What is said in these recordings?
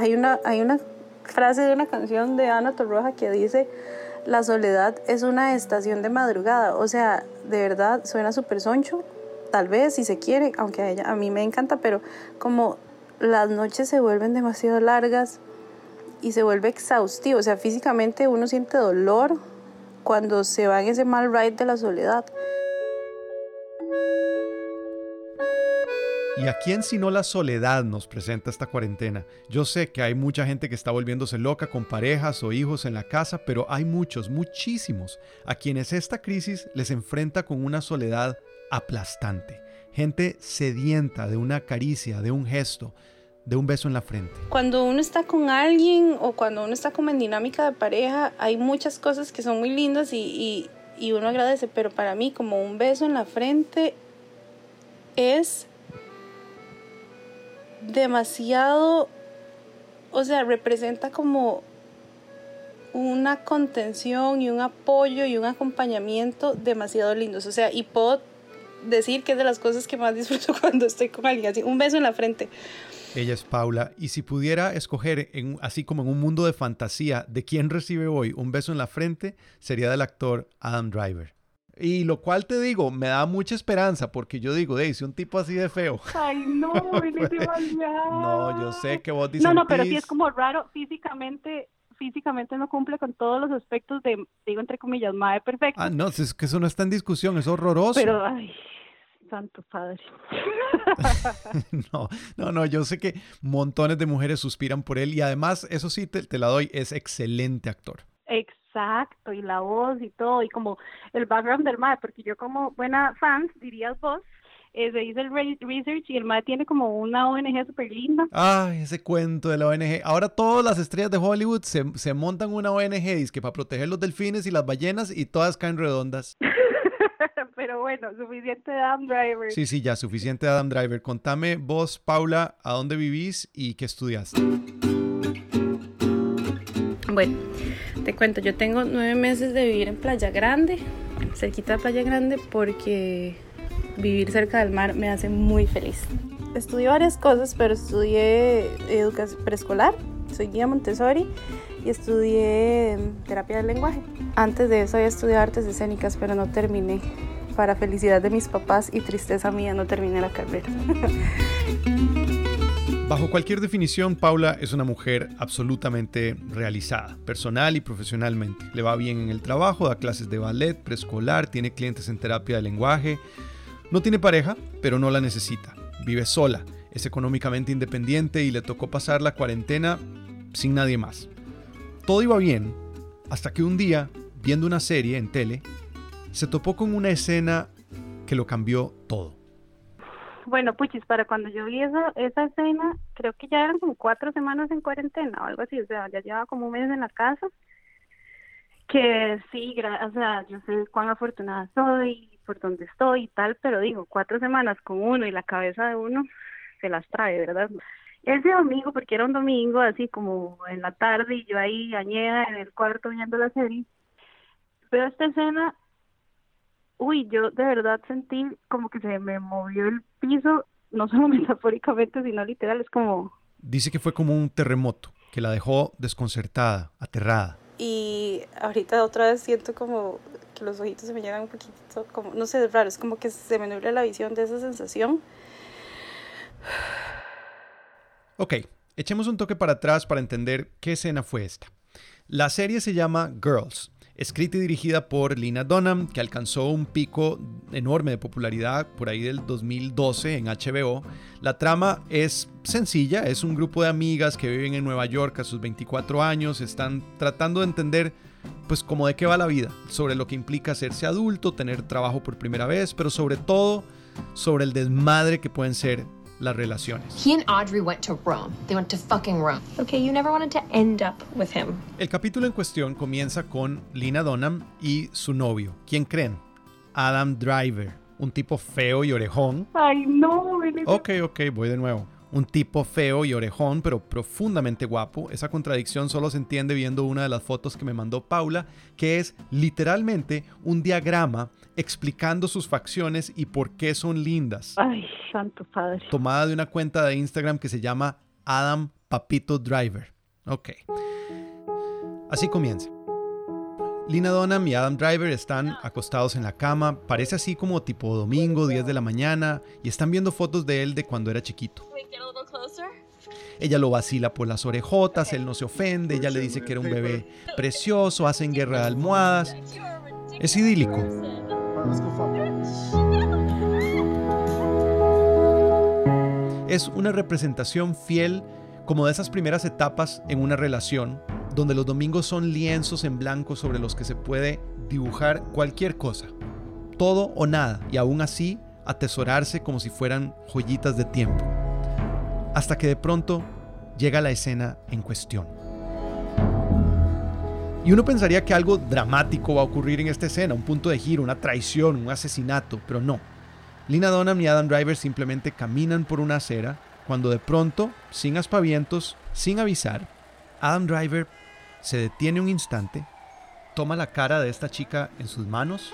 hay una, hay una frase de una canción de Ana Torroja que dice, la soledad es una estación de madrugada. O sea, de verdad suena súper soncho, tal vez si se quiere, aunque a, ella, a mí me encanta, pero como las noches se vuelven demasiado largas y se vuelve exhaustivo. O sea, físicamente uno siente dolor cuando se va en ese mal ride de la soledad. ¿Y a quién sino la soledad nos presenta esta cuarentena? Yo sé que hay mucha gente que está volviéndose loca con parejas o hijos en la casa, pero hay muchos, muchísimos, a quienes esta crisis les enfrenta con una soledad aplastante. Gente sedienta de una caricia, de un gesto, de un beso en la frente. Cuando uno está con alguien o cuando uno está como en dinámica de pareja, hay muchas cosas que son muy lindas y, y uno agradece, pero para mí como un beso en la frente es demasiado, o sea, representa como una contención y un apoyo y un acompañamiento demasiado lindos. O sea, y puedo decir que es de las cosas que más disfruto cuando estoy con alguien, así, un beso en la frente. Ella es Paula, y si pudiera escoger, así como en un mundo de fantasía, de quién recibe hoy un beso en la frente, sería del actor Adam Driver. Y lo cual te digo, me da mucha esperanza porque yo digo, hey, si un tipo así de feo. Ay, no, No, yo sé que vos dices. No, no, pero sí es como raro físicamente. Físicamente no cumple con todos los aspectos de, digo entre comillas, madre perfecto. Ah, no, es que eso no está en discusión, es horroroso. Pero, ay, santo padre. no, no, no, yo sé que montones de mujeres suspiran por él y además, eso sí, te, te la doy, es excelente actor. Exacto, y la voz y todo, y como el background del MAE, porque yo como buena fans, dirías vos, eh, se hizo el research y el MAE tiene como una ONG súper linda. Ay, ese cuento de la ONG. Ahora todas las estrellas de Hollywood se, se montan una ONG, que para proteger los delfines y las ballenas y todas caen redondas. Pero bueno, suficiente de Adam Driver. Sí, sí, ya, suficiente de Adam Driver. Contame vos, Paula, a dónde vivís y qué estudiaste. Bueno, te cuento, yo tengo nueve meses de vivir en Playa Grande, cerquita de Playa Grande, porque vivir cerca del mar me hace muy feliz. Estudié varias cosas, pero estudié educación preescolar, soy guía Montessori y estudié terapia del lenguaje. Antes de eso había estudiado artes escénicas, pero no terminé. Para felicidad de mis papás y tristeza mía, no terminé la carrera. Bajo cualquier definición, Paula es una mujer absolutamente realizada, personal y profesionalmente. Le va bien en el trabajo, da clases de ballet, preescolar, tiene clientes en terapia de lenguaje. No tiene pareja, pero no la necesita. Vive sola, es económicamente independiente y le tocó pasar la cuarentena sin nadie más. Todo iba bien, hasta que un día, viendo una serie en tele, se topó con una escena que lo cambió todo. Bueno, puchis, para cuando yo vi esa, esa escena, creo que ya eran como cuatro semanas en cuarentena o algo así, o sea, ya llevaba como un mes en la casa. Que sí, o sea, yo sé cuán afortunada soy, por donde estoy y tal, pero digo, cuatro semanas con uno y la cabeza de uno se las trae, ¿verdad? Ese domingo, porque era un domingo así como en la tarde y yo ahí añeda en el cuarto viendo la serie, veo esta escena uy, yo de verdad sentí como que se me movió el piso, no solo metafóricamente, sino literal, es como... Dice que fue como un terremoto, que la dejó desconcertada, aterrada. Y ahorita otra vez siento como que los ojitos se me llenan un poquito, como, no sé, es raro, es como que se me nubla la visión de esa sensación. Ok, echemos un toque para atrás para entender qué escena fue esta. La serie se llama Girls escrita y dirigida por Lina Dunham, que alcanzó un pico enorme de popularidad por ahí del 2012 en HBO. La trama es sencilla, es un grupo de amigas que viven en Nueva York a sus 24 años, están tratando de entender pues como de qué va la vida, sobre lo que implica hacerse adulto, tener trabajo por primera vez, pero sobre todo sobre el desmadre que pueden ser las relaciones. He and Audrey went to Rome. They went to fucking Rome. Okay, you never wanted to end up with him. El capítulo en cuestión comienza con Lina Dunham y su novio. ¿Quién creen? Adam Driver, un tipo feo y orejón. Ay, no. Ok, ok, voy de nuevo un tipo feo y orejón, pero profundamente guapo. Esa contradicción solo se entiende viendo una de las fotos que me mandó Paula, que es literalmente un diagrama explicando sus facciones y por qué son lindas. Ay, santo padre. Tomada de una cuenta de Instagram que se llama Adam Papito Driver. Ok. Así comienza. Lina Dunham y Adam Driver están acostados en la cama, parece así como tipo domingo, 10 de la mañana, y están viendo fotos de él de cuando era chiquito. Ella lo vacila por las orejotas, él no se ofende, ella le dice que era un bebé precioso, hacen guerra de almohadas. Es idílico. Es una representación fiel como de esas primeras etapas en una relación donde los domingos son lienzos en blanco sobre los que se puede dibujar cualquier cosa, todo o nada, y aún así atesorarse como si fueran joyitas de tiempo. Hasta que de pronto llega la escena en cuestión. Y uno pensaría que algo dramático va a ocurrir en esta escena, un punto de giro, una traición, un asesinato, pero no. Lina Dunham y Adam Driver simplemente caminan por una acera cuando de pronto, sin aspavientos, sin avisar, Adam Driver se detiene un instante, toma la cara de esta chica en sus manos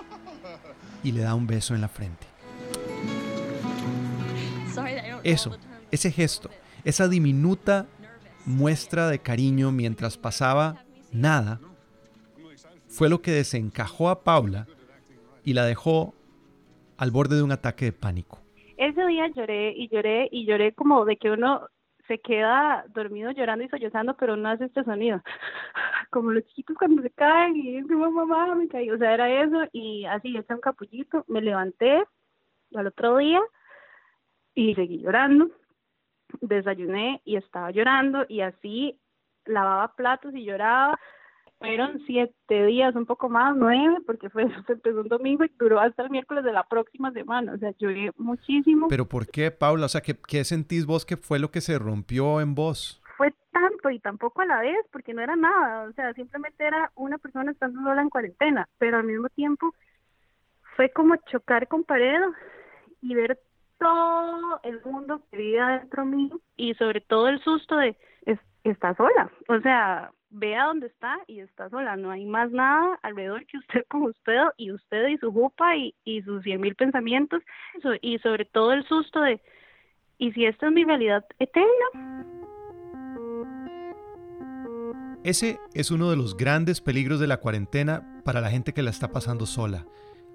y le da un beso en la frente. Eso, ese gesto, esa diminuta muestra de cariño mientras pasaba nada, fue lo que desencajó a Paula y la dejó al borde de un ataque de pánico. Ese día lloré y lloré y lloré como de que uno se queda dormido llorando y sollozando, pero no hace este sonido. Como los chiquitos cuando se caen y dicen, mamá, me caí. O sea, era eso y así, está un capullito. Me levanté al otro día y seguí llorando. Desayuné y estaba llorando y así lavaba platos y lloraba fueron siete días, un poco más, nueve, porque fue se empezó un domingo y duró hasta el miércoles de la próxima semana. O sea, lloré muchísimo. ¿Pero por qué, Paula? O sea, ¿qué, ¿qué sentís vos que fue lo que se rompió en vos? Fue tanto y tampoco a la vez, porque no era nada. O sea, simplemente era una persona estando sola en cuarentena, pero al mismo tiempo fue como chocar con pared y ver todo el mundo que vivía dentro mío y sobre todo el susto de está sola. O sea, vea dónde está y está sola, no hay más nada alrededor que usted con usted y usted y su jupa y, y sus cien mil pensamientos y sobre todo el susto de, ¿y si esta es mi realidad eterna? Ese es uno de los grandes peligros de la cuarentena para la gente que la está pasando sola,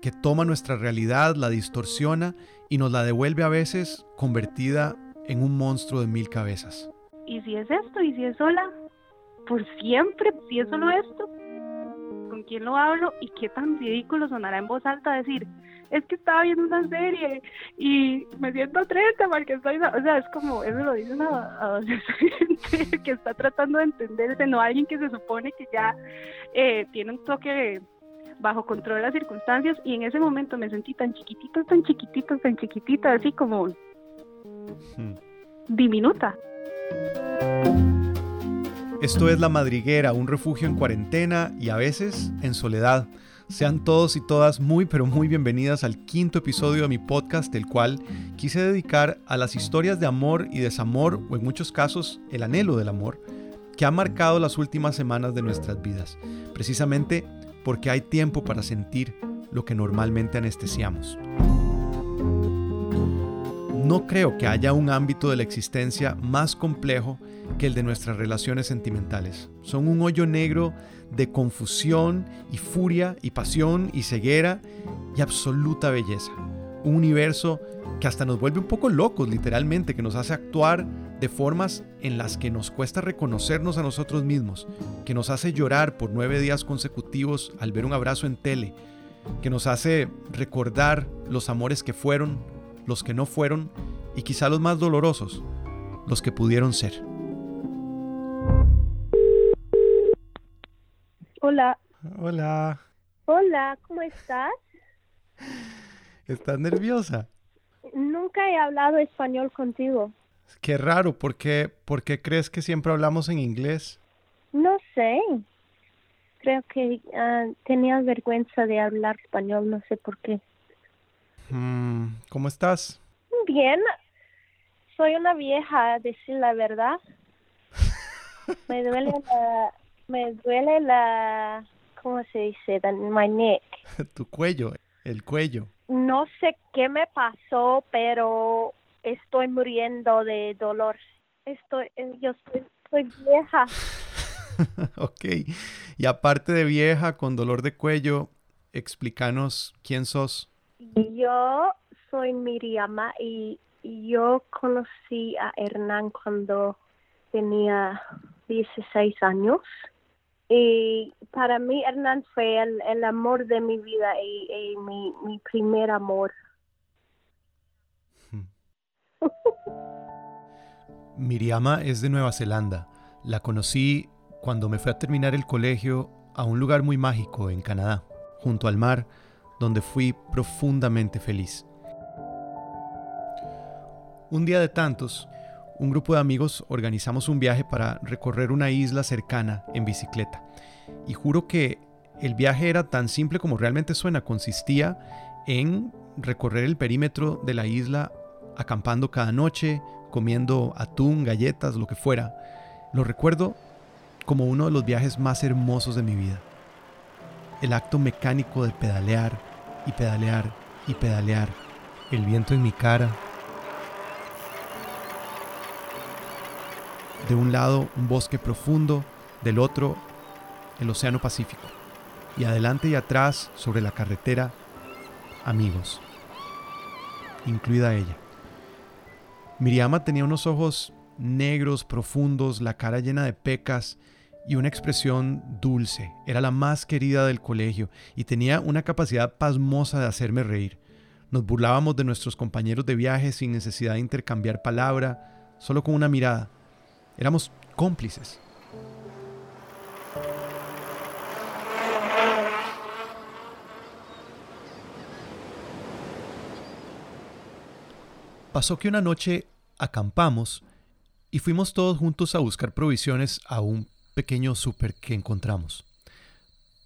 que toma nuestra realidad, la distorsiona y nos la devuelve a veces convertida en un monstruo de mil cabezas. ¿Y si es esto? ¿Y si es sola? por siempre, si es solo esto, ¿con quién lo hablo? Y qué tan ridículo sonará en voz alta decir, es que estaba viendo una serie y me siento triste porque estoy, o sea, es como, eso lo dice una adolescente que está tratando de entenderse, no alguien que se supone que ya eh, tiene un toque bajo control de las circunstancias y en ese momento me sentí tan chiquitita, tan chiquitita, tan chiquitita, así como hmm. diminuta. Esto es La Madriguera, un refugio en cuarentena y a veces en soledad. Sean todos y todas muy pero muy bienvenidas al quinto episodio de mi podcast, el cual quise dedicar a las historias de amor y desamor, o en muchos casos el anhelo del amor, que ha marcado las últimas semanas de nuestras vidas, precisamente porque hay tiempo para sentir lo que normalmente anestesiamos. No creo que haya un ámbito de la existencia más complejo que el de nuestras relaciones sentimentales. Son un hoyo negro de confusión y furia y pasión y ceguera y absoluta belleza. Un universo que hasta nos vuelve un poco locos literalmente, que nos hace actuar de formas en las que nos cuesta reconocernos a nosotros mismos, que nos hace llorar por nueve días consecutivos al ver un abrazo en tele, que nos hace recordar los amores que fueron, los que no fueron y quizá los más dolorosos, los que pudieron ser. Hola. Hola. Hola, ¿cómo estás? ¿Estás nerviosa? Nunca he hablado español contigo. Qué raro, ¿por qué, ¿por qué crees que siempre hablamos en inglés? No sé. Creo que uh, tenías vergüenza de hablar español, no sé por qué. Mm, ¿Cómo estás? Bien. Soy una vieja, a decir la verdad. Me duele la, me duele la, ¿cómo se dice? My neck. tu cuello, el cuello. No sé qué me pasó, pero estoy muriendo de dolor. Estoy, eh, yo soy, soy vieja. ok. Y aparte de vieja, con dolor de cuello, explícanos quién sos. Yo soy Miriama y yo conocí a Hernán cuando tenía 16 años. Y para mí Hernán fue el, amor de mi vida y, mi, mi primer amor. Miriama es de Nueva Zelanda. La conocí cuando me fui a terminar el colegio a un lugar muy mágico en Canadá, junto al mar, donde fui profundamente feliz. Un día de tantos, un grupo de amigos organizamos un viaje para recorrer una isla cercana en bicicleta. Y juro que el viaje era tan simple como realmente suena. Consistía en recorrer el perímetro de la isla acampando cada noche, comiendo atún, galletas, lo que fuera. Lo recuerdo como uno de los viajes más hermosos de mi vida. El acto mecánico de pedalear y pedalear y pedalear. El viento en mi cara, De un lado un bosque profundo, del otro el Océano Pacífico. Y adelante y atrás, sobre la carretera, amigos, incluida ella. Miriama tenía unos ojos negros, profundos, la cara llena de pecas y una expresión dulce. Era la más querida del colegio y tenía una capacidad pasmosa de hacerme reír. Nos burlábamos de nuestros compañeros de viaje sin necesidad de intercambiar palabra, solo con una mirada. Éramos cómplices. Pasó que una noche acampamos y fuimos todos juntos a buscar provisiones a un pequeño súper que encontramos.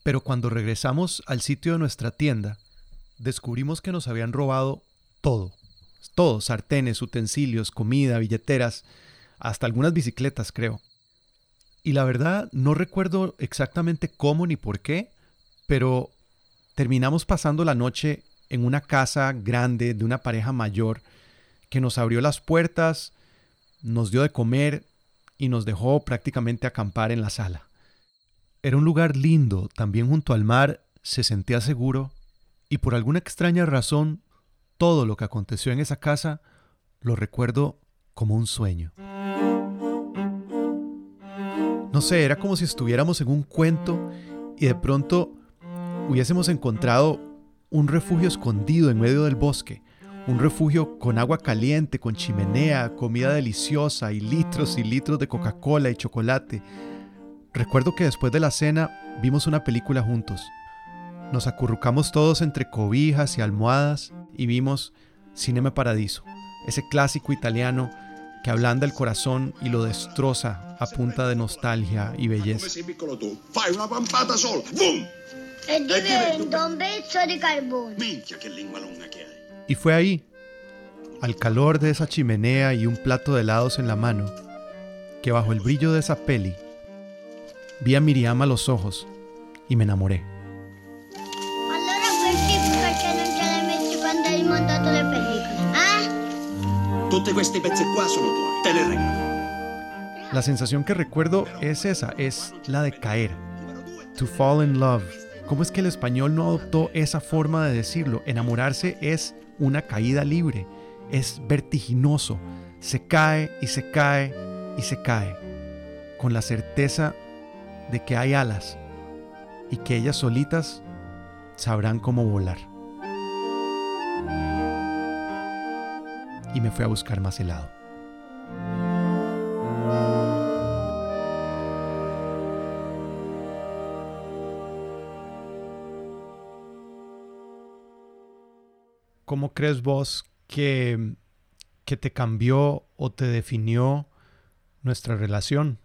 Pero cuando regresamos al sitio de nuestra tienda, descubrimos que nos habían robado todo. Todo, sartenes, utensilios, comida, billeteras, hasta algunas bicicletas, creo. Y la verdad, no recuerdo exactamente cómo ni por qué, pero terminamos pasando la noche en una casa grande de una pareja mayor que nos abrió las puertas, nos dio de comer y nos dejó prácticamente acampar en la sala. Era un lugar lindo, también junto al mar, se sentía seguro y por alguna extraña razón todo lo que aconteció en esa casa lo recuerdo como un sueño. No sé, era como si estuviéramos en un cuento y de pronto hubiésemos encontrado un refugio escondido en medio del bosque, un refugio con agua caliente, con chimenea, comida deliciosa y litros y litros de Coca-Cola y chocolate. Recuerdo que después de la cena vimos una película juntos. Nos acurrucamos todos entre cobijas y almohadas y vimos Cinema Paradiso, ese clásico italiano que ablanda el corazón y lo destroza a punta de nostalgia y belleza. Y fue ahí, al calor de esa chimenea y un plato de helados en la mano, que bajo el brillo de esa peli, vi a Miriam a los ojos y me enamoré. La sensación que recuerdo es esa, es la de caer. To fall in love. ¿Cómo es que el español no adoptó esa forma de decirlo? Enamorarse es una caída libre, es vertiginoso. Se cae y se cae y se cae, con la certeza de que hay alas y que ellas solitas sabrán cómo volar. y me fui a buscar más helado. ¿Cómo crees vos que, que te cambió o te definió nuestra relación?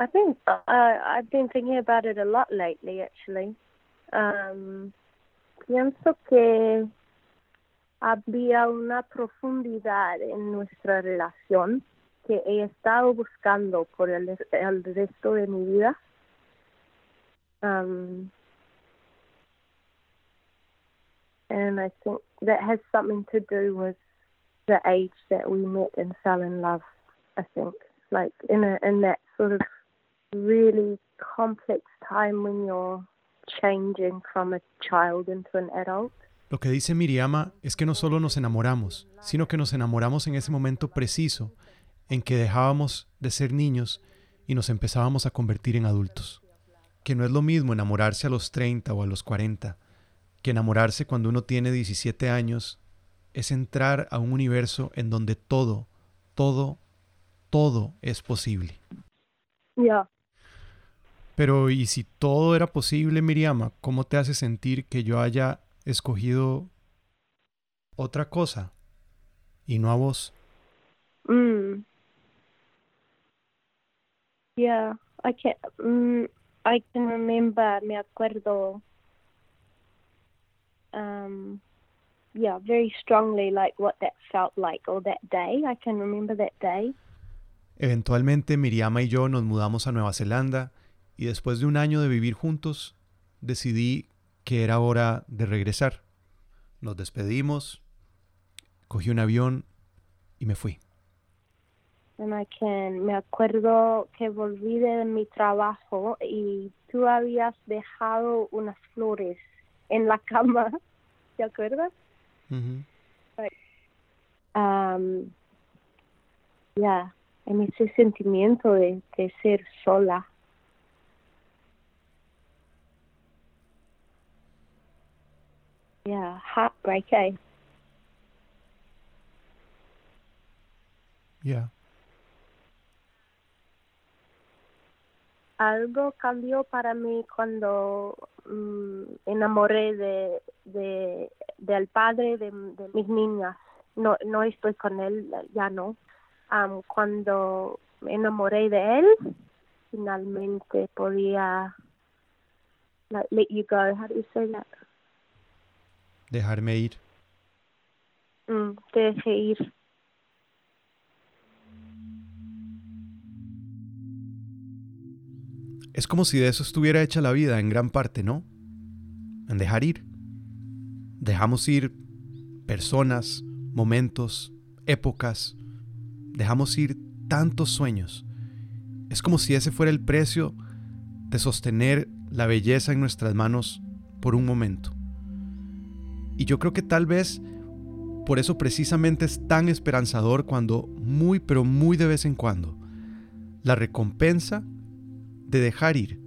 I think uh, I've been thinking about it a lot lately, actually. Um, pienso que había una profundidad en nuestra relación que he estado buscando por el, el resto de mi vida. Um, and I think that has something to do with the age that we met and fell in love, I think. like in a in that sort of really complex time when you're changing from a child into an adult. Lo que dice Miriama es que no solo nos enamoramos, sino que nos enamoramos en ese momento preciso en que dejábamos de ser niños y nos empezábamos a convertir en adultos. Que no es lo mismo enamorarse a los 30 o a los 40, que enamorarse cuando uno tiene 17 años es entrar a un universo en donde todo, todo, todo es posible. Yeah. Pero ¿y si todo era posible, Miriama? ¿Cómo te hace sentir que yo haya escogido otra cosa y no a vos? Mm. Yeah, I can. Mm, I can remember. Me acuerdo. Um, yeah, very strongly, like what that felt like, or that day. I can remember that day. Eventualmente, Miriama y yo nos mudamos a Nueva Zelanda y después de un año de vivir juntos, decidí que era hora de regresar. Nos despedimos, cogí un avión y me fui. And I can, me acuerdo que volví de mi trabajo y tú habías dejado unas flores en la cama, ¿te acuerdas? Ujú. Um, ya, en ese sentimiento de, de ser sola. Yeah, heartbreak, eh? Ya. algo cambió para mí cuando mm, enamoré de, de del padre de, de mis niñas. No no estoy con él ya no. Cuando me enamoré de él finalmente podía like, let you go. How do you say that Dejarme ir. Mm, te dejé ir Es como si de eso estuviera hecha la vida en gran parte, ¿no? En dejar ir. Dejamos ir personas, momentos, épocas. Dejamos ir tantos sueños. Es como si ese fuera el precio de sostener la belleza en nuestras manos por un momento. Y yo creo que tal vez por eso precisamente es tan esperanzador cuando muy pero muy de vez en cuando la recompensa de dejar ir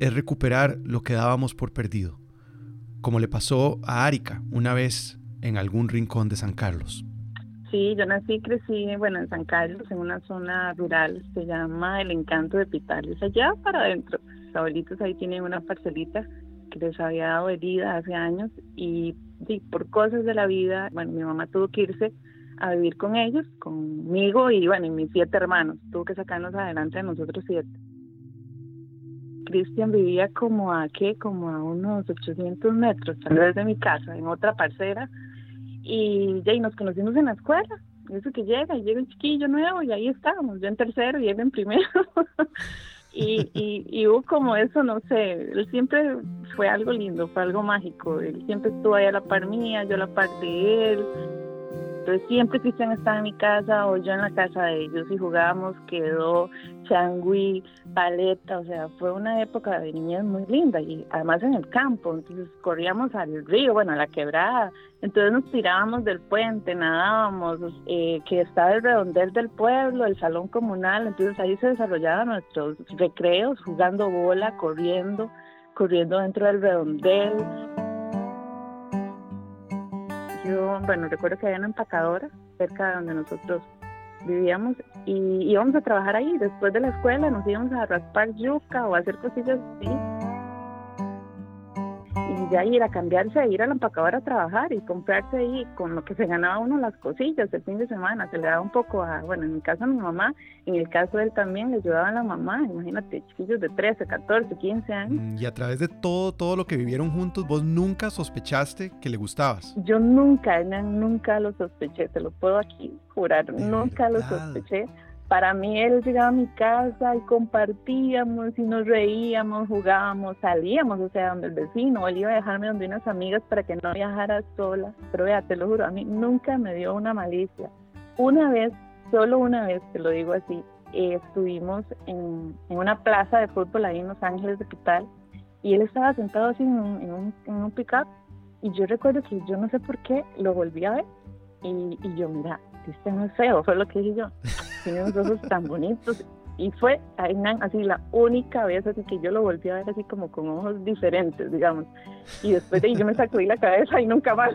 es recuperar lo que dábamos por perdido, como le pasó a Arica una vez en algún rincón de San Carlos. Sí, yo nací y crecí, bueno, en San Carlos, en una zona rural, se llama El Encanto de Pitales, allá para adentro. Los abuelitos ahí tienen una parcelita que les había dado herida hace años y, por cosas de la vida, bueno, mi mamá tuvo que irse a vivir con ellos, conmigo y, bueno, mis siete hermanos. Tuvo que sacarnos adelante a nosotros siete. Cristian vivía como a, ¿qué? Como a unos 800 metros, tal vez de mi casa, en otra parcela y ya y nos conocimos en la escuela. Eso que llega, y llega un chiquillo nuevo y ahí estábamos, yo en tercero y él en primero. y, y, y hubo como eso, no sé, él siempre fue algo lindo, fue algo mágico. Él siempre estuvo ahí a la par mía, yo a la par de él. Entonces siempre Cristian estaba en mi casa o yo en la casa de ellos y jugábamos, quedó changui, paleta, o sea, fue una época de niñez muy linda y además en el campo, entonces corríamos al río, bueno, a la quebrada, entonces nos tirábamos del puente, nadábamos, eh, que estaba el redondel del pueblo, el salón comunal, entonces ahí se desarrollaban nuestros recreos, jugando bola, corriendo, corriendo dentro del redondel. Yo, bueno, recuerdo que había una empacadora cerca de donde nosotros vivíamos y íbamos a trabajar ahí. Después de la escuela nos íbamos a raspar yuca o a hacer cosillas así. Y ya ir a cambiarse, ir a la empacadora a trabajar y comprarse ahí con lo que se ganaba uno las cosillas el fin de semana. Se le daba un poco a, bueno, en mi caso a mi mamá, en el caso de él también le ayudaba a la mamá. Imagínate, chiquillos de 13, 14, 15 años. Mm, Y a través de todo, todo lo que vivieron juntos, vos nunca sospechaste que le gustabas. Yo nunca, nunca lo sospeché, te lo puedo aquí jurar, De nunca lo sospeché. Para mí él llegaba a mi casa y compartíamos y nos reíamos, jugábamos, salíamos, o sea, donde el vecino, él iba a dejarme donde unas amigas para que no viajara sola. Pero vea, te lo juro, a mí nunca me dio una malicia. Una vez, solo una vez, te lo digo así, estuvimos en, una plaza de fútbol ahí en Los Ángeles de tal y él estaba sentado así en un, en pick-up y yo recuerdo que yo no sé por qué lo volví a ver y yo, mira, es feo, fue lo que dije yo. Tiene unos ojos tan bonitos y fue así la única vez así que yo lo volví a ver así como con ojos diferentes, digamos. Y después de ahí yo me sacudí la cabeza y nunca más.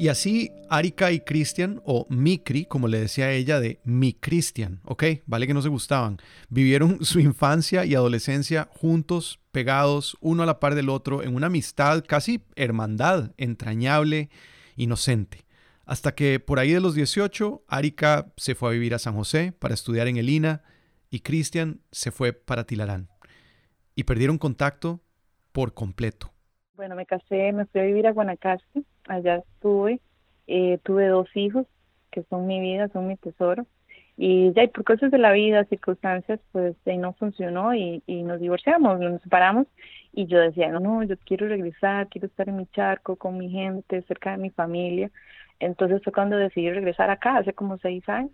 Y así Arika y Christian, o Mikri, como le decía ella, de mi Christian, ¿ok? Vale que no se gustaban. Vivieron su infancia y adolescencia juntos, pegados, uno a la par del otro, en una amistad, casi hermandad, entrañable, inocente. Hasta que por ahí de los 18, Arika se fue a vivir a San José para estudiar en el INA y Christian se fue para Tilarán. Y perdieron contacto por completo. Bueno, me casé, me fui a vivir a Guanacaste, allá estuve, eh, tuve dos hijos que son mi vida, son mi tesoro. Y ya por cosas de la vida, circunstancias, pues ahí no funcionó y, y nos divorciamos, nos separamos. Y yo decía, no, no, yo quiero regresar, quiero estar en mi charco, con mi gente, cerca de mi familia. Entonces fue cuando decidí regresar acá, hace como seis años.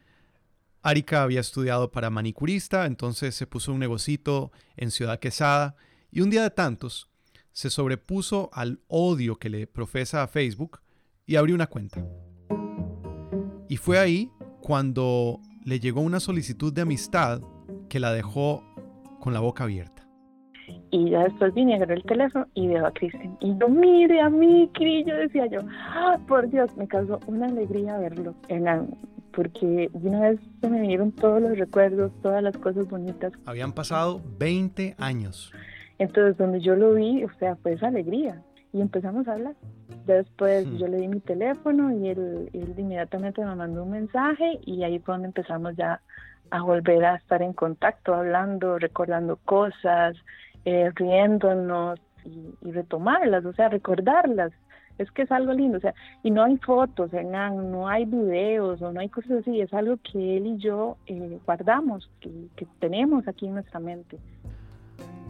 Arika había estudiado para manicurista, entonces se puso un negocito en Ciudad Quesada y un día de tantos se sobrepuso al odio que le profesa a Facebook y abrió una cuenta. Y fue ahí cuando le llegó una solicitud de amistad que la dejó con la boca abierta. Y ya después vine, agarré el teléfono y veo a Kristen. Y no mire a mí, Cris, yo decía yo, ah, por Dios, me causó una alegría verlo. En porque de una vez se me vinieron todos los recuerdos, todas las cosas bonitas. Habían pasado 20 años. Entonces, donde yo lo vi, o sea, fue esa alegría. Y empezamos a hablar. Después hmm. yo le di mi teléfono y él, él inmediatamente me mandó un mensaje y ahí fue donde empezamos ya a volver a estar en contacto, hablando, recordando cosas, eh, riéndonos y, y, retomarlas, o sea, recordarlas. Es que es algo lindo, o sea, y no hay fotos, no hay videos o no hay cosas así, es algo que él y yo eh, guardamos, que, que tenemos aquí en nuestra mente.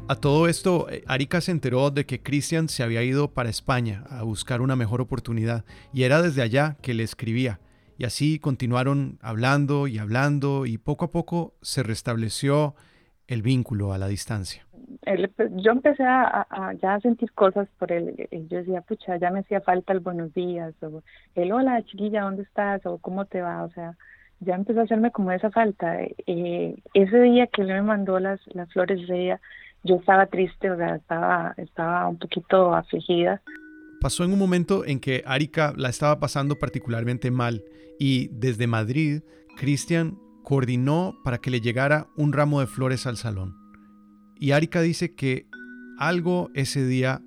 A todo esto, eh, Arika se enteró de que Christian se había ido para España a buscar una mejor oportunidad y era desde allá que le escribía. Y así continuaron hablando y hablando y poco a poco se restableció el vínculo a la distancia. yo empecé a, ya a sentir cosas por él. Yo decía, pucha, ya me hacía falta el buenos días, o el hola chiquilla, ¿dónde estás? o cómo te va, o sea, ya empezó a hacerme como esa falta. Eh, ese día que él me mandó las, las flores de ella, yo estaba triste, o sea, estaba, estaba un poquito afligida. Pasó en un momento en que Arika la estaba pasando particularmente mal y desde Madrid, Cristian coordinó para que le llegara un ramo de flores al salón. Y Arika dice que algo ese día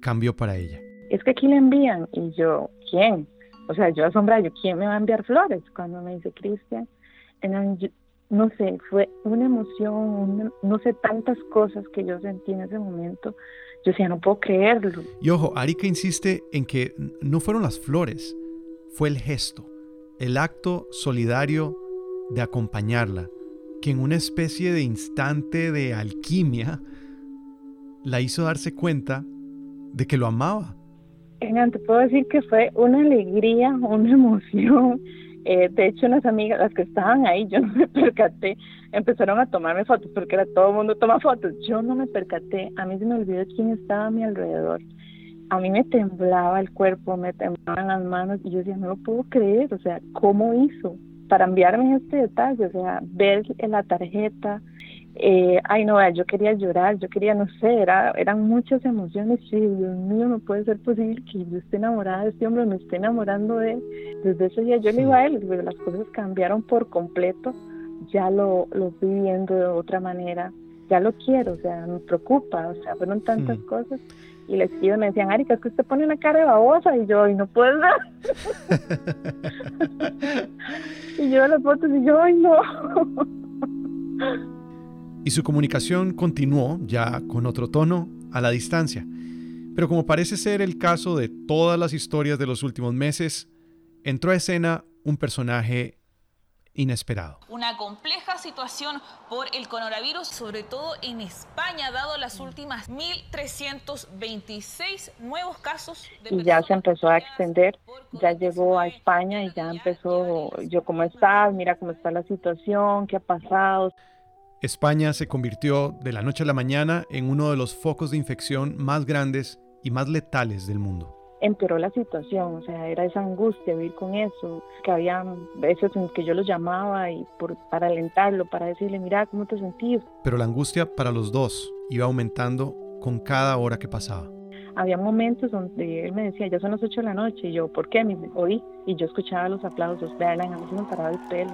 cambió para ella. Es que aquí le envían y yo, ¿quién? O sea, yo asombrada, yo, ¿quién me va a enviar flores? Cuando me dice Cristian, no sé, fue una emoción, no sé, tantas cosas que yo sentí en ese momento. Yo decía, no puedo creerlo. Y ojo, Arika insiste en que no fueron las flores, fue el gesto, el acto solidario de acompañarla, que en una especie de instante de alquimia la hizo darse cuenta de que lo amaba. Te puedo decir que fue una alegría, una emoción eh, de hecho, unas amigas, las que estaban ahí, yo no me percaté, empezaron a tomarme fotos porque era todo el mundo toma fotos. Yo no me percaté, a mí se me olvidó quién estaba a mi alrededor. A mí me temblaba el cuerpo, me temblaban las manos y yo decía, no lo puedo creer, o sea, ¿cómo hizo? Para enviarme este detalle, o sea, ver la tarjeta, eh, ay no, yo quería llorar, yo quería, no sé, era, eran muchas emociones y Dios mío, no puede ser posible que yo esté enamorada de este hombre, me esté enamorando de él. Desde ese día yo le digo a él, las cosas cambiaron por completo, ya lo, lo estoy viendo de otra manera, ya lo quiero, o sea, me preocupa, o sea, fueron tantas cosas. Y les escribo me decían, Ari, es que usted pone una cara de babosa, y yo, y no ver. y yo las fotos, y yo, ay, no. y su comunicación continuó, ya con otro tono, a la distancia. Pero como parece ser el caso de todas las historias de los últimos meses, entró a escena un personaje inesperado. Una compleja situación por el coronavirus, sobre todo en España, dado las últimas 1.326 nuevos casos. De y ya se empezó a extender, ya llegó a España y ya empezó, yo cómo estás, mira cómo está la situación, qué ha pasado. España se convirtió de la noche a la mañana en uno de los focos de infección más grandes y más letales del mundo empeoró la situación, o sea, era esa angustia vivir con eso, que había veces en que yo lo llamaba y por, para alentarlo, para decirle, mira, ¿cómo te sentís? Pero la angustia para los dos iba aumentando con cada hora que pasaba. Había momentos donde él me decía, ya son las 8 de la noche, y yo, ¿por qué? Me oí, y yo escuchaba los aplausos, vean, a mí se me paraba el pelo,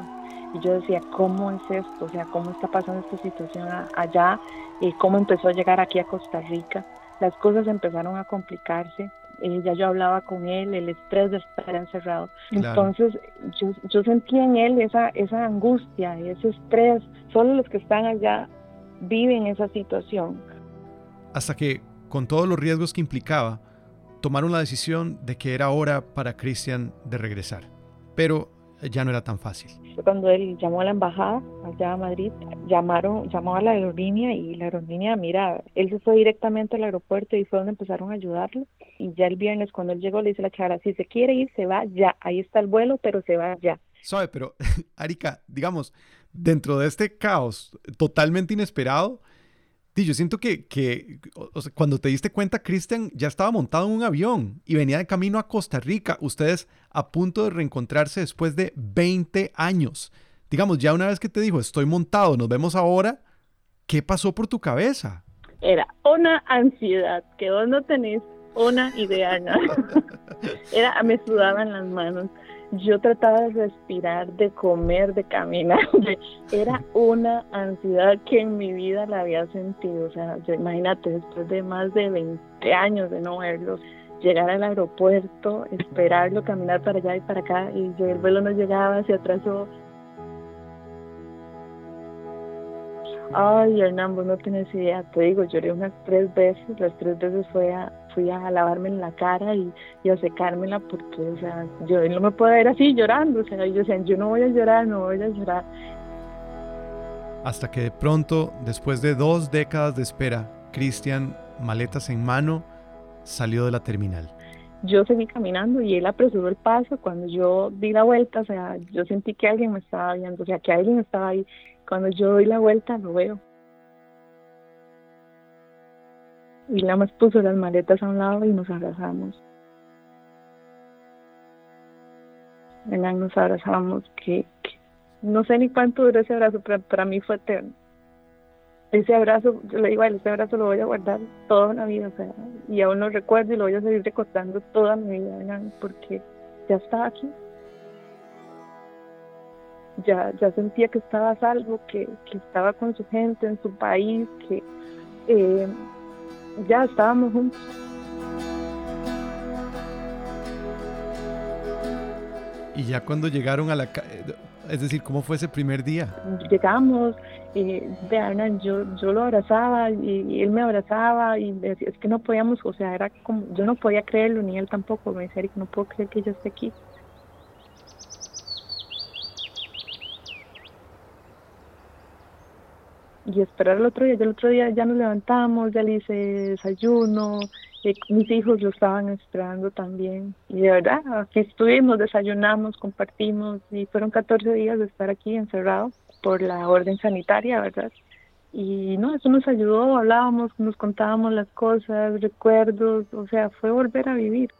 y yo decía, ¿cómo es esto? O sea, ¿cómo está pasando esta situación allá? ¿Y cómo empezó a llegar aquí a Costa Rica? Las cosas empezaron a complicarse, eh, ya yo hablaba con él, el estrés de estar encerrado. Entonces yo, yo sentía en él esa, esa angustia, ese estrés. Solo los que están allá viven esa situación. Hasta que, con todos los riesgos que implicaba, tomaron la decisión de que era hora para Cristian de regresar. Pero ya no era tan fácil. Cuando él llamó a la embajada allá a Madrid, llamaron, llamó a la aerolínea y la aerolínea, mira, él se fue directamente al aeropuerto y fue donde empezaron a ayudarlo. Y ya el viernes cuando él llegó le dice a la chara, si se quiere ir, se va ya, ahí está el vuelo, pero se va ya. Sabe, pero Arika, digamos, dentro de este caos totalmente inesperado, yo siento que, que cuando te diste cuenta, Cristian ya estaba montado en un avión y venía de camino a Costa Rica. Ustedes a punto de reencontrarse después de 20 años. Digamos, ya una vez que te dijo, estoy montado, nos vemos ahora, ¿qué pasó por tu cabeza? Era una ansiedad que vos no tenés una idea. ¿no? Era, me sudaban las manos yo trataba de respirar, de comer, de caminar. Era una ansiedad que en mi vida la había sentido. O sea, imagínate, después de más de 20 años de no verlos, llegar al aeropuerto, esperarlo, caminar para allá y para acá, y el vuelo no llegaba, se atrasó. Ay, Hernán, vos no tienes idea, te digo, lloré unas tres veces, las tres veces fue a, fui a lavarme en la cara y, a secármela porque, o sea, yo no me puedo ver así llorando, o sea, yo decía, yo no voy a llorar, no voy a llorar. Hasta que de pronto, después de dos décadas de espera, Cristian, maletas en mano, salió de la terminal. Yo seguí caminando y él apresuró el paso. Cuando yo di la vuelta, o sea, yo sentí que alguien me estaba viendo, o sea, que alguien estaba ahí. Cuando yo doy la vuelta, lo veo. Y la más puso las maletas a un lado y nos abrazamos. En nos abrazamos, que, no sé ni cuánto duró ese abrazo, pero para mí fue eterno. Ese abrazo, yo le digo a él, ese abrazo lo voy a guardar toda una vida, o sea, y aún lo recuerdo y lo voy a seguir recordando toda mi vida, porque ya estaba aquí. Ya, ya sentía que estaba a salvo, que, que estaba con su gente en su país, que eh, ya estábamos juntos. Y ya cuando llegaron a la... Es decir, ¿cómo fue ese primer día? Llegamos, y de yo, yo lo abrazaba y, él me abrazaba y decía, es que no podíamos, o sea, era como, yo no podía creerlo, ni él tampoco, me decía, no puedo creer que yo esté aquí. Y esperar el otro día. Ya el otro día ya nos levantamos, ya le hice desayuno, eh, mis hijos lo estaban esperando también. Y de verdad, aquí estuvimos, desayunamos, compartimos y fueron 14 días de estar aquí encerrados por la orden sanitaria, ¿verdad? Y no, eso nos ayudó, hablábamos, nos contábamos las cosas, recuerdos, o sea, fue volver a vivir.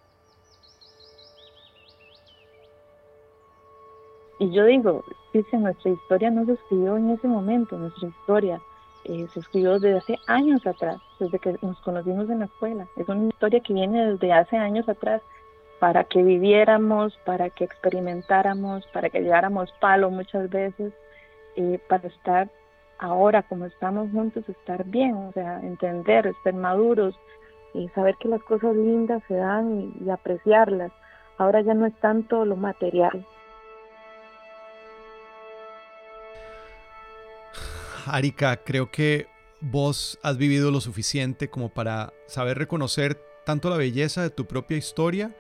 Y yo digo, dice, nuestra historia no se escribió en ese momento, nuestra historia eh, se escribió desde hace años atrás, desde que nos conocimos en la escuela. Es una historia que viene desde hace años atrás para que viviéramos, para que experimentáramos, para que lleváramos palo muchas veces, para estar ahora como estamos juntos, estar bien, o sea, entender, estar maduros y saber que las cosas lindas se dan y apreciarlas. Ahora ya no es tanto lo material, Arika, creo que vos has vivido lo suficiente como para saber reconocer tanto la belleza de tu propia historia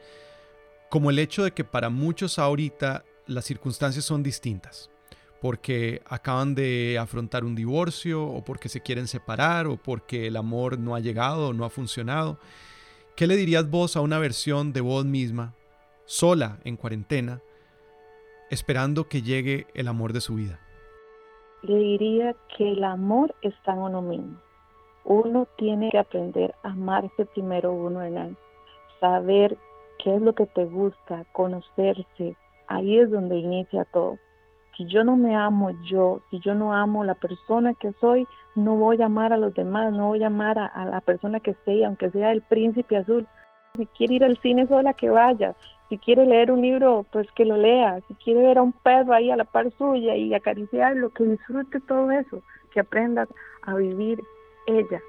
como el hecho de que para muchos ahorita las circunstancias son distintas. porque acaban de afrontar un divorcio o porque se quieren separar o porque el amor no ha llegado o no ha funcionado. ¿Qué le dirías vos a una versión de vos misma, sola en cuarentena, esperando que llegue el amor de su vida? Le diría que el amor está en uno mismo. Uno tiene que aprender a amarse primero uno, Hernán. Saber qué es lo que te gusta, conocerse. Ahí es donde inicia todo. Si yo no me amo yo, si yo no amo la persona que soy, no voy a amar a los demás, no voy a amar a, la persona que sea, aunque sea el príncipe azul. Si quiere ir al cine sola, que vaya. Si quiere leer un libro, pues que lo lea. Si quiere ver a un perro ahí a la par suya y acariciarlo, que disfrute todo eso, que aprenda a vivir ella.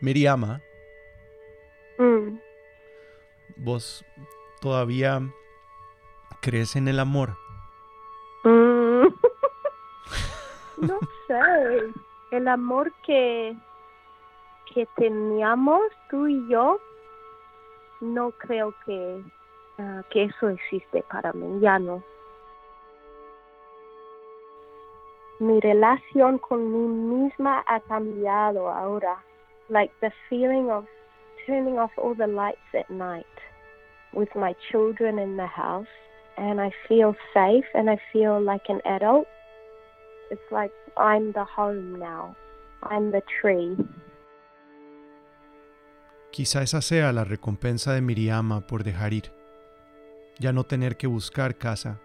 Miriama, Mm. ¿vos todavía crees en el amor? Mm. no sé, el amor que, que teníamos tú y yo, no creo que, ah, que eso existe para mí, ya no. Mi relación con mí misma ha cambiado ahora. Like the feeling of turning off all the lights at night with my children in the house and I feel safe and I feel like an adult. It's like I'm the home now. I'm the tree. Quizá esa sea la recompensa de Miriama por dejar ir. Ya no tener que buscar casa,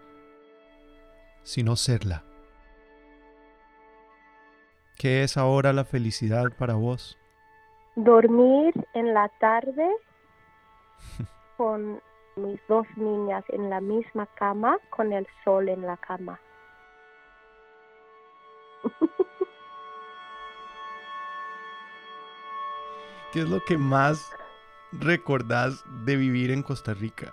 sino serla. ¿Qué es ahora la felicidad para vos? Dormir en la tarde con mis dos niñas en la misma cama, con el sol en la cama. ¿Qué es lo que más recordás de vivir en Costa Rica?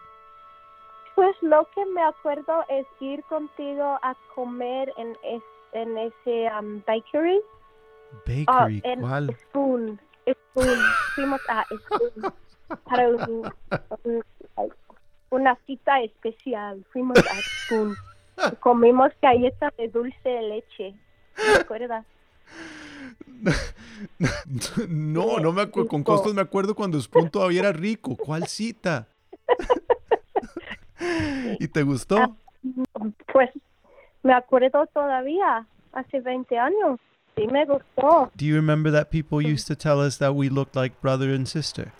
Pues lo que me acuerdo es ir contigo a comer en, es- en ese um, bakery. Bakery, en ¿cuál? Spoon. Spoon. Fuimos a Spoon para un- un- una cita especial. Fuimos a Spoon. Comimos galletas de dulce de leche. ¿Te acuerdas? No, no me acuerdo. Con costos me acuerdo cuando Spoon todavía era rico. ¿Cuál cita? ¿Y te gustó? Pues me acuerdo todavía, hace 20 años. Sí, me gustó. Do you remember that people used to tell us that we looked like brother and sister?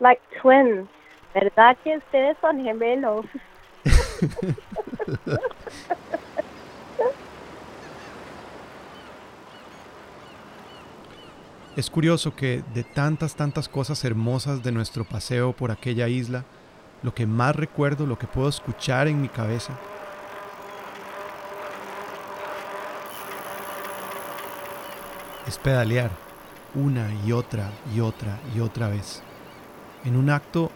Like twins. ¿Verdad que ustedes son gemelos? Es curioso que de tantas, tantas cosas hermosas de nuestro paseo por aquella isla, lo que más recuerdo, lo que puedo escuchar en mi cabeza, es pedalear una y otra y otra y otra vez, en un acto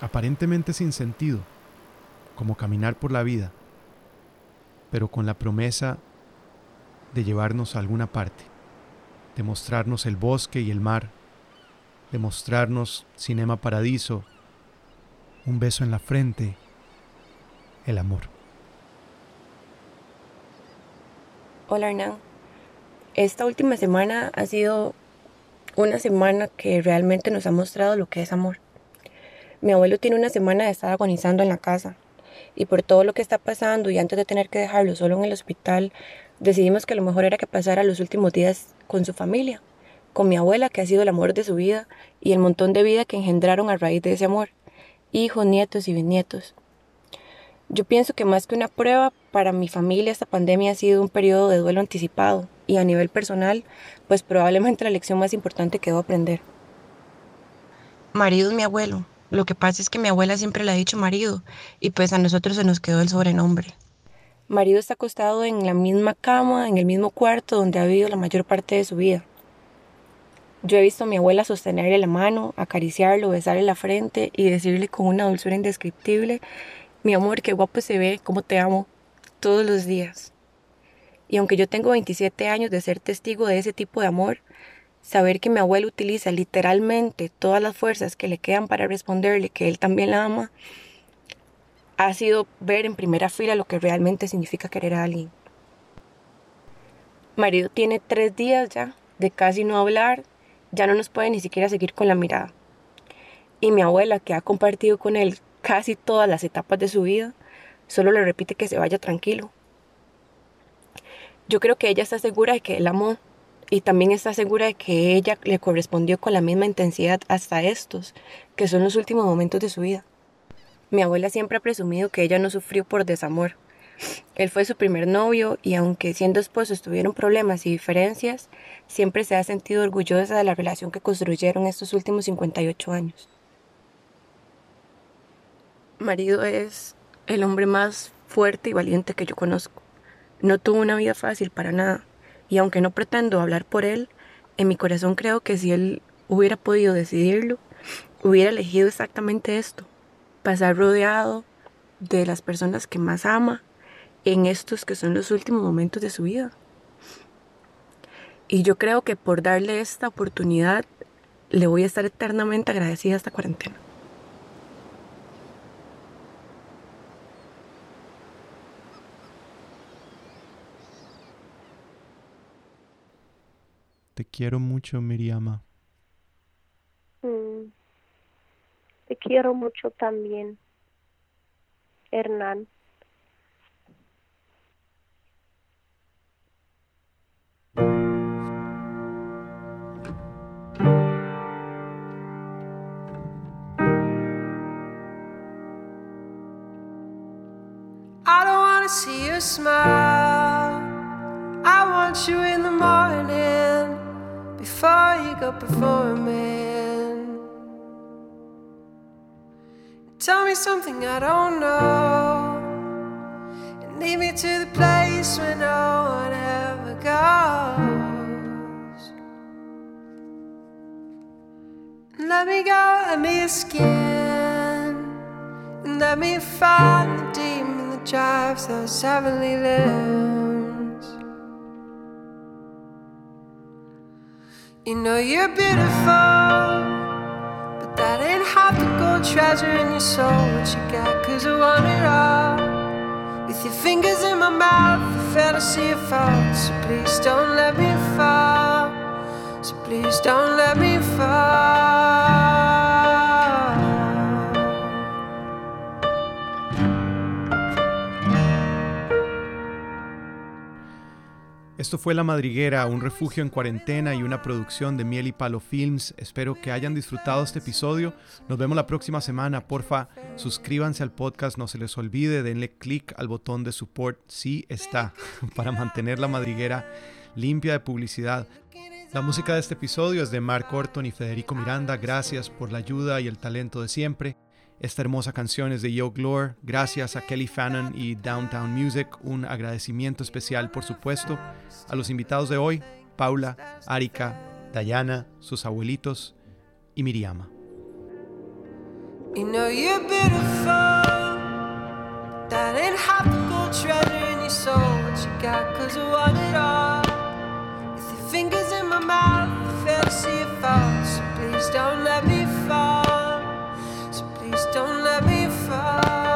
aparentemente sin sentido, como caminar por la vida, pero con la promesa de llevarnos a alguna parte de mostrarnos el bosque y el mar, de mostrarnos Cinema Paradiso, un beso en la frente, el amor. Hola Hernán. Esta última semana ha sido una semana que realmente nos ha mostrado lo que es amor. Mi abuelo tiene una semana de estar agonizando en la casa y por todo lo que está pasando y antes de tener que dejarlo solo en el hospital, decidimos que lo mejor era que pasara los últimos días con su familia, con mi abuela que ha sido el amor de su vida y el montón de vida que engendraron a raíz de ese amor, hijos, nietos y bisnietos. Yo pienso que más que una prueba, para mi familia esta pandemia ha sido un periodo de duelo anticipado y a nivel personal, pues probablemente la lección más importante que debo aprender. Marido es mi abuelo. Lo que pasa es que mi abuela siempre le ha dicho marido y pues a nosotros se nos quedó el sobrenombre. Marido está acostado en la misma cama, en el mismo cuarto donde ha vivido la mayor parte de su vida. Yo he visto a mi abuela sostenerle la mano, acariciarlo, besarle la frente y decirle con una dulzura indescriptible, mi amor, qué guapo se ve, cómo te amo, todos los días. Y aunque yo tengo 27 años de ser testigo de ese tipo de amor, saber que mi abuelo utiliza literalmente todas las fuerzas que le quedan para responderle que él también la ama, ha sido ver en primera fila lo que realmente significa querer a alguien. Marido tiene tres días ya de casi no hablar, ya no nos puede ni siquiera seguir con la mirada. Y mi abuela, que ha compartido con él casi todas las etapas de su vida, solo le repite que se vaya tranquilo. Yo creo que ella está segura de que él amó y también está segura de que ella le correspondió con la misma intensidad hasta estos, que son los últimos momentos de su vida. Mi abuela siempre ha presumido que ella no sufrió por desamor. Él fue su primer novio y aunque siendo esposos tuvieron problemas y diferencias, siempre se ha sentido orgullosa de la relación que construyeron estos últimos 58 años. Marido es el hombre más fuerte y valiente que yo conozco. No tuvo una vida fácil para nada y aunque no pretendo hablar por él, en mi corazón creo que si él hubiera podido decidirlo, hubiera elegido exactamente esto, pasar rodeado de las personas que más ama en estos que son los últimos momentos de su vida. Y yo creo que por darle esta oportunidad le voy a estar eternamente agradecida esta cuarentena. Te quiero mucho, Miriama. Mm. Te quiero mucho también, Hernán. I don't wanna see you smile. I want you in the morning before you go performing. Tell me something I don't know. And lead me to the place where no one ever goes. And let me go under your skin. And let me find the demon that drives those heavenly limbs. You know you're beautiful, but that ain't gold treasure in your soul. What you got, cause I want it all. With your fingers in my mouth, the fantasy of fall. So please don't let me fall. So please don't let me fall. Esto fue La Madriguera, un refugio en cuarentena y una producción de Miel y Palo Films. Espero que hayan disfrutado este episodio. Nos vemos la próxima semana. Porfa, suscríbanse al podcast, no se les olvide, denle click al botón de support si está para mantener La Madriguera limpia de publicidad. La música de este episodio es de Mark Orton y Federico Miranda. Gracias por la ayuda y el talento de siempre. Esta hermosa canción es de Yo Glore. Gracias a Kelly Fannon y Downtown Music. Un agradecimiento especial, por supuesto, a los invitados de hoy, Paula, Arika, Dayana, sus abuelitos y Miriama. So please don't let me Don't let me fall.